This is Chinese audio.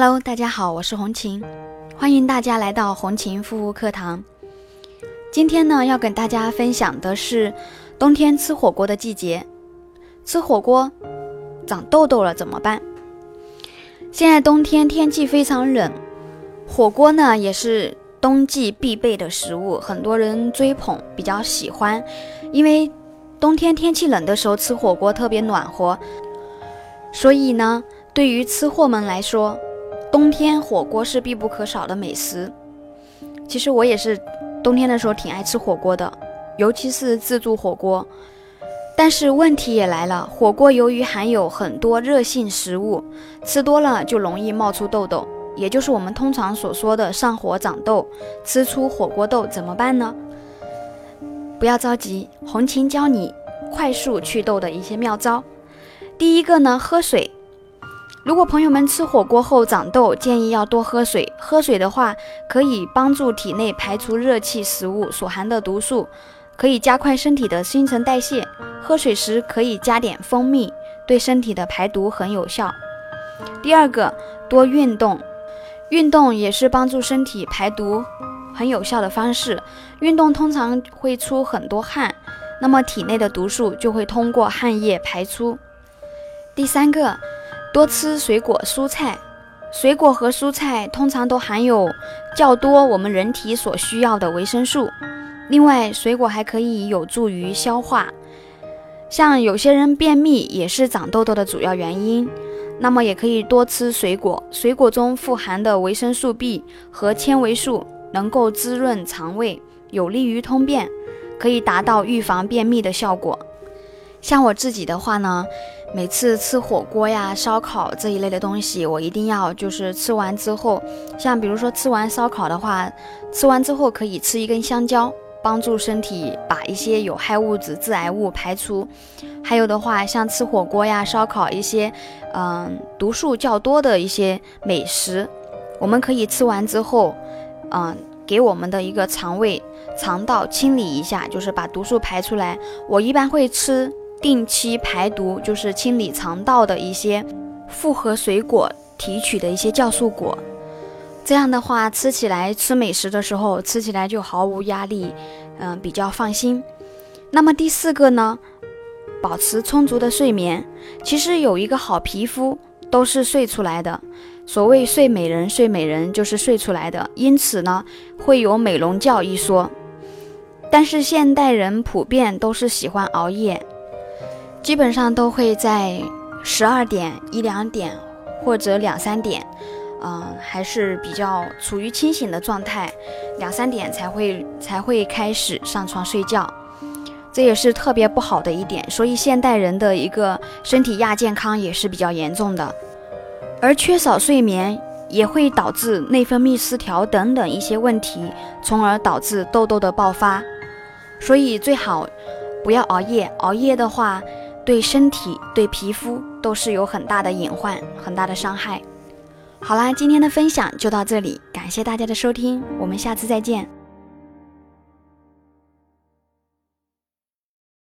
Hello，大家好，我是红琴，欢迎大家来到红琴护肤课堂。今天呢，要跟大家分享的是冬天吃火锅的季节。吃火锅长痘痘了怎么办？现在冬天天气非常冷，火锅呢也是冬季必备的食物，很多人追捧，比较喜欢，因为冬天天气冷的时候吃火锅特别暖和，所以呢，对于吃货们来说。冬天火锅是必不可少的美食。其实我也是冬天的时候挺爱吃火锅的，尤其是自助火锅。但是问题也来了，火锅由于含有很多热性食物，吃多了就容易冒出痘痘，也就是我们通常所说的上火长痘，吃出火锅痘怎么办呢？不要着急，红琴教你快速祛痘的一些妙招。第一个呢，喝水。如果朋友们吃火锅后长痘，建议要多喝水。喝水的话，可以帮助体内排出热气食物所含的毒素，可以加快身体的新陈代谢。喝水时可以加点蜂蜜，对身体的排毒很有效。第二个，多运动，运动也是帮助身体排毒很有效的方式。运动通常会出很多汗，那么体内的毒素就会通过汗液排出。第三个。多吃水果蔬菜，水果和蔬菜通常都含有较多我们人体所需要的维生素。另外，水果还可以有助于消化。像有些人便秘也是长痘痘的主要原因，那么也可以多吃水果。水果中富含的维生素 B 和纤维素能够滋润肠胃，有利于通便，可以达到预防便秘的效果。像我自己的话呢，每次吃火锅呀、烧烤这一类的东西，我一定要就是吃完之后，像比如说吃完烧烤的话，吃完之后可以吃一根香蕉，帮助身体把一些有害物质、致癌物排出。还有的话，像吃火锅呀、烧烤一些，嗯，毒素较多的一些美食，我们可以吃完之后，嗯，给我们的一个肠胃、肠道清理一下，就是把毒素排出来。我一般会吃。定期排毒就是清理肠道的一些复合水果提取的一些酵素果，这样的话吃起来吃美食的时候吃起来就毫无压力，嗯，比较放心。那么第四个呢，保持充足的睡眠。其实有一个好皮肤都是睡出来的，所谓睡美人睡美人就是睡出来的，因此呢会有美容觉一说。但是现代人普遍都是喜欢熬夜。基本上都会在十二点一两点或者两三点，嗯，还是比较处于清醒的状态，两三点才会才会开始上床睡觉，这也是特别不好的一点。所以现代人的一个身体亚健康也是比较严重的，而缺少睡眠也会导致内分泌失调等等一些问题，从而导致痘痘的爆发。所以最好不要熬夜，熬夜的话。对身体、对皮肤都是有很大的隐患、很大的伤害。好啦，今天的分享就到这里，感谢大家的收听，我们下次再见。